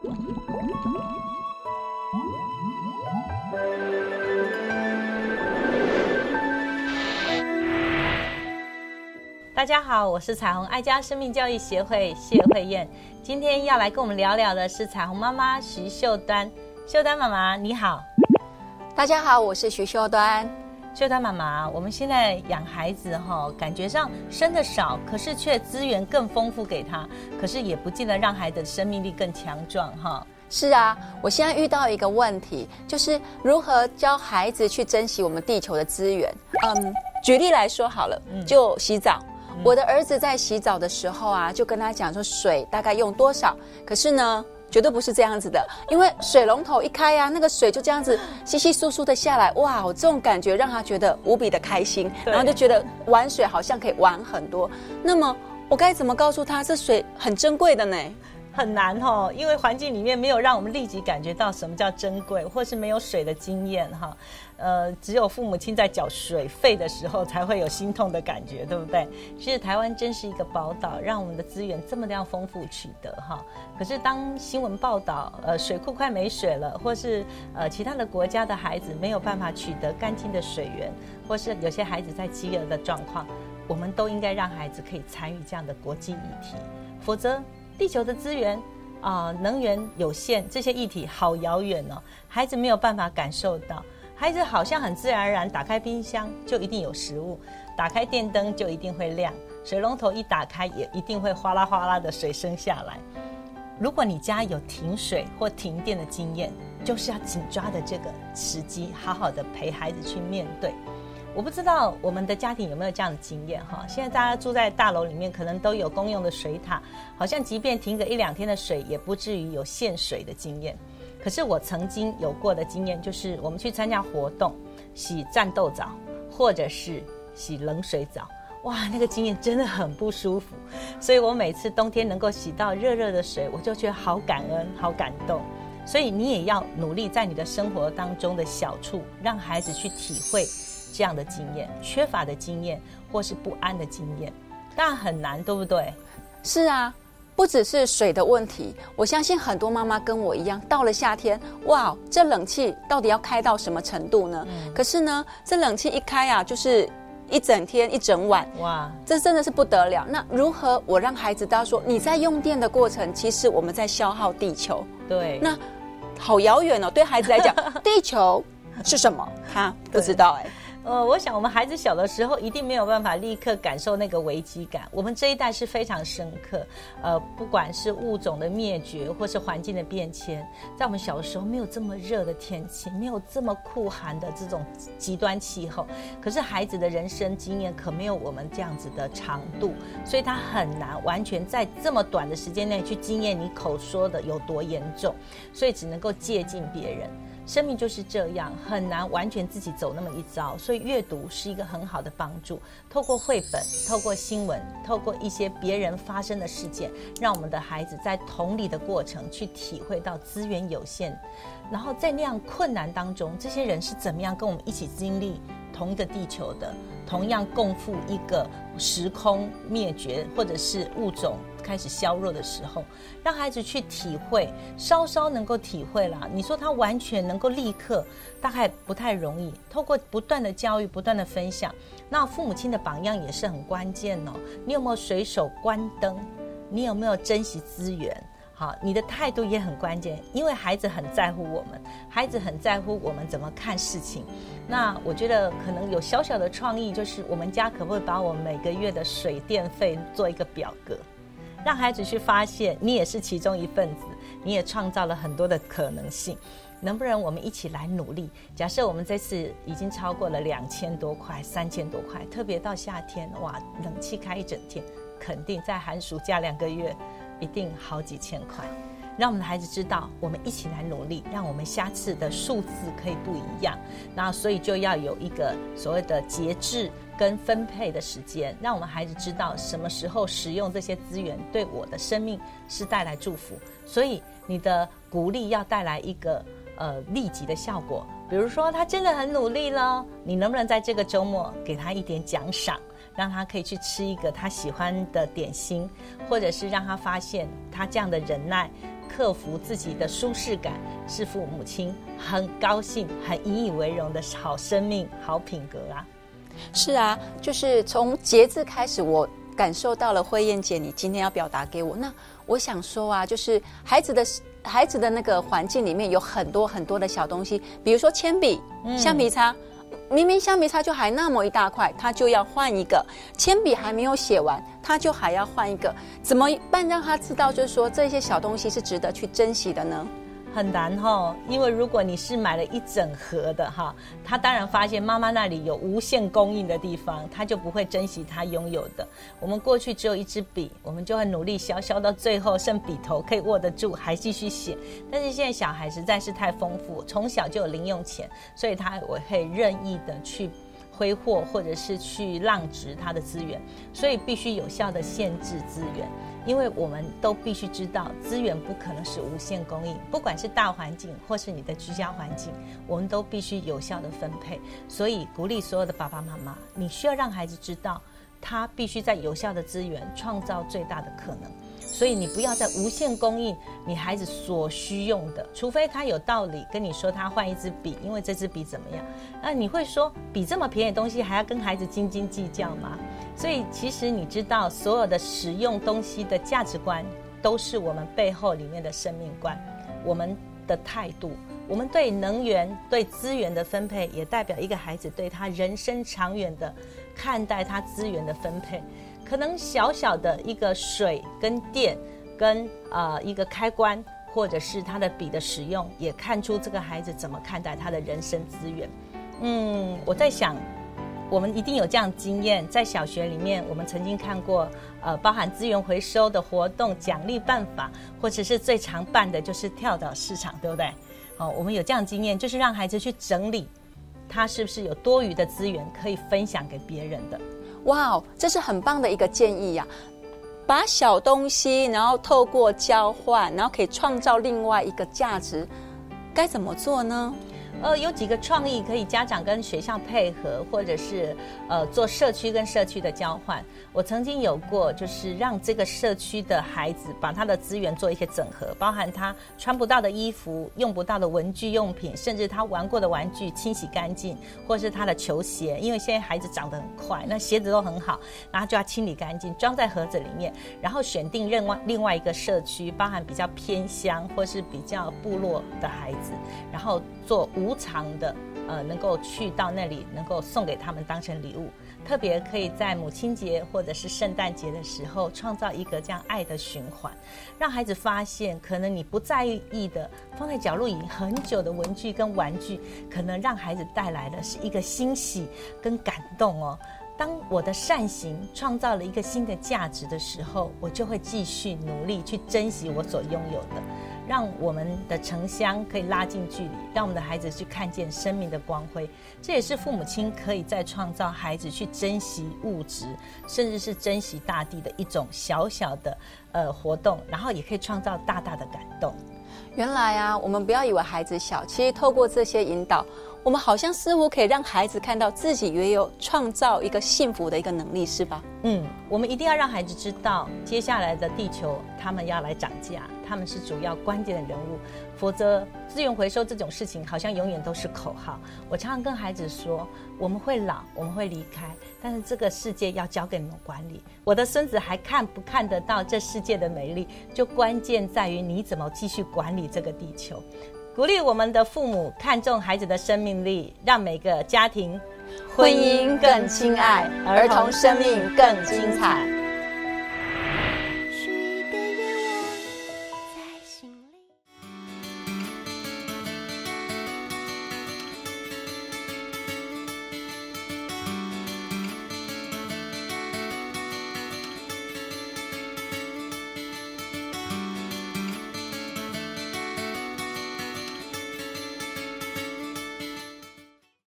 大家好，我是彩虹爱家生命教育协会谢慧燕，今天要来跟我们聊聊的是彩虹妈妈徐秀端。秀端妈妈你好，大家好，我是徐秀端。秀端妈妈，我们现在养孩子哈，感觉上生的少，可是却资源更丰富给他，可是也不见得让孩子的生命力更强壮哈。是啊，我现在遇到一个问题，就是如何教孩子去珍惜我们地球的资源。嗯，举例来说好了，就洗澡。我的儿子在洗澡的时候啊，就跟他讲说水大概用多少。可是呢，绝对不是这样子的，因为水龙头一开呀，那个水就这样子稀稀疏疏的下来，哇，这种感觉让他觉得无比的开心，然后就觉得玩水好像可以玩很多。那么我该怎么告诉他，这水很珍贵的呢？很难哦，因为环境里面没有让我们立即感觉到什么叫珍贵，或是没有水的经验哈。呃，只有父母亲在缴水费的时候才会有心痛的感觉，对不对？其实台湾真是一个宝岛，让我们的资源这么的样丰富取得哈。可是当新闻报道，呃，水库快没水了，或是呃其他的国家的孩子没有办法取得干净的水源，或是有些孩子在饥饿的状况，我们都应该让孩子可以参与这样的国际议题，否则。地球的资源啊，能源有限，这些议题好遥远哦，孩子没有办法感受到。孩子好像很自然而然，打开冰箱就一定有食物，打开电灯就一定会亮，水龙头一打开也一定会哗啦哗啦的水声下来。如果你家有停水或停电的经验，就是要紧抓的这个时机，好好的陪孩子去面对。我不知道我们的家庭有没有这样的经验哈？现在大家住在大楼里面，可能都有公用的水塔，好像即便停个一两天的水，也不至于有限水的经验。可是我曾经有过的经验，就是我们去参加活动，洗战斗澡，或者是洗冷水澡，哇，那个经验真的很不舒服。所以我每次冬天能够洗到热热的水，我就觉得好感恩、好感动。所以你也要努力在你的生活当中的小处，让孩子去体会。这样的经验，缺乏的经验，或是不安的经验，但很难，对不对？是啊，不只是水的问题。我相信很多妈妈跟我一样，到了夏天，哇，这冷气到底要开到什么程度呢？可是呢，这冷气一开啊，就是一整天一整晚，哇，这真的是不得了。那如何我让孩子知道说，你在用电的过程，其实我们在消耗地球？对，那好遥远哦，对孩子来讲，地球是什么？他不知道哎。呃，我想我们孩子小的时候一定没有办法立刻感受那个危机感。我们这一代是非常深刻。呃，不管是物种的灭绝，或是环境的变迁，在我们小的时候没有这么热的天气，没有这么酷寒的这种极端气候。可是孩子的人生经验可没有我们这样子的长度，所以他很难完全在这么短的时间内去经验你口说的有多严重，所以只能够借鉴别人。生命就是这样，很难完全自己走那么一遭，所以阅读是一个很好的帮助。透过绘本，透过新闻，透过一些别人发生的事件，让我们的孩子在同理的过程去体会到资源有限，然后在那样困难当中，这些人是怎么样跟我们一起经历同一个地球的。同样共赴一个时空灭绝，或者是物种开始削弱的时候，让孩子去体会，稍稍能够体会啦。你说他完全能够立刻，大概不太容易。透过不断的教育，不断的分享，那父母亲的榜样也是很关键哦。你有没有随手关灯？你有没有珍惜资源？好，你的态度也很关键，因为孩子很在乎我们，孩子很在乎我们怎么看事情。那我觉得可能有小小的创意，就是我们家可不可以把我每个月的水电费做一个表格，让孩子去发现，你也是其中一份子，你也创造了很多的可能性。能不能我们一起来努力？假设我们这次已经超过了两千多块、三千多块，特别到夏天，哇，冷气开一整天，肯定在寒暑假两个月。一定好几千块，让我们的孩子知道，我们一起来努力，让我们下次的数字可以不一样。那所以就要有一个所谓的节制跟分配的时间，让我们孩子知道什么时候使用这些资源，对我的生命是带来祝福。所以你的鼓励要带来一个呃立即的效果，比如说他真的很努力了，你能不能在这个周末给他一点奖赏？让他可以去吃一个他喜欢的点心，或者是让他发现他这样的忍耐克服自己的舒适感，是父母亲很高兴、很引以为荣的好生命、好品格啊。是啊，就是从节制开始，我感受到了慧燕姐你今天要表达给我。那我想说啊，就是孩子的孩子的那个环境里面有很多很多的小东西，比如说铅笔、橡皮擦。明明橡皮擦就还那么一大块，他就要换一个；铅笔还没有写完，他就还要换一个。怎么办让他知道，就是说这些小东西是值得去珍惜的呢？很难哈，因为如果你是买了一整盒的哈，他当然发现妈妈那里有无限供应的地方，他就不会珍惜他拥有的。我们过去只有一支笔，我们就会努力削削到最后剩笔头可以握得住，还继续写。但是现在小孩实在是太丰富，从小就有零用钱，所以他我可以任意的去。挥霍或者是去浪值它的资源，所以必须有效的限制资源，因为我们都必须知道资源不可能是无限供应，不管是大环境或是你的居家环境，我们都必须有效的分配。所以鼓励所有的爸爸妈妈，你需要让孩子知道，他必须在有效的资源创造最大的可能。所以你不要再无限供应你孩子所需用的，除非他有道理跟你说他换一支笔，因为这支笔怎么样？那你会说笔这么便宜的东西还要跟孩子斤斤计较吗？所以其实你知道，所有的使用东西的价值观，都是我们背后里面的生命观，我们的态度，我们对能源、对资源的分配，也代表一个孩子对他人生长远的看待他资源的分配。可能小小的一个水跟电，跟呃一个开关，或者是他的笔的使用，也看出这个孩子怎么看待他的人生资源。嗯，我在想，我们一定有这样经验，在小学里面，我们曾经看过呃包含资源回收的活动奖励办法，或者是最常办的就是跳蚤市场，对不对？哦，我们有这样经验，就是让孩子去整理，他是不是有多余的资源可以分享给别人的。哇哦，这是很棒的一个建议呀！把小东西，然后透过交换，然后可以创造另外一个价值，该怎么做呢？呃，有几个创意可以家长跟学校配合，或者是呃做社区跟社区的交换。我曾经有过，就是让这个社区的孩子把他的资源做一些整合，包含他穿不到的衣服、用不到的文具用品，甚至他玩过的玩具清洗干净，或是他的球鞋，因为现在孩子长得很快，那鞋子都很好，然后就要清理干净，装在盒子里面，然后选定另外另外一个社区，包含比较偏乡或是比较部落的孩子，然后做无。无偿的，呃，能够去到那里，能够送给他们当成礼物，特别可以在母亲节或者是圣诞节的时候，创造一个这样爱的循环，让孩子发现，可能你不在意的，放在角落已经很久的文具跟玩具，可能让孩子带来的是一个欣喜跟感动哦。当我的善行创造了一个新的价值的时候，我就会继续努力去珍惜我所拥有的，让我们的城乡可以拉近距离，让我们的孩子去看见生命的光辉。这也是父母亲可以再创造孩子去珍惜物质，甚至是珍惜大地的一种小小的呃活动，然后也可以创造大大的感动。原来啊，我们不要以为孩子小，其实透过这些引导。我们好像似乎可以让孩子看到自己也有创造一个幸福的一个能力，是吧？嗯，我们一定要让孩子知道，接下来的地球他们要来涨价，他们是主要关键的人物，否则资源回收这种事情好像永远都是口号。我常常跟孩子说，我们会老，我们会离开，但是这个世界要交给你们管理。我的孙子还看不看得到这世界的美丽，就关键在于你怎么继续管理这个地球。鼓励我们的父母看重孩子的生命力，让每个家庭婚姻更亲爱，儿童生命更精彩。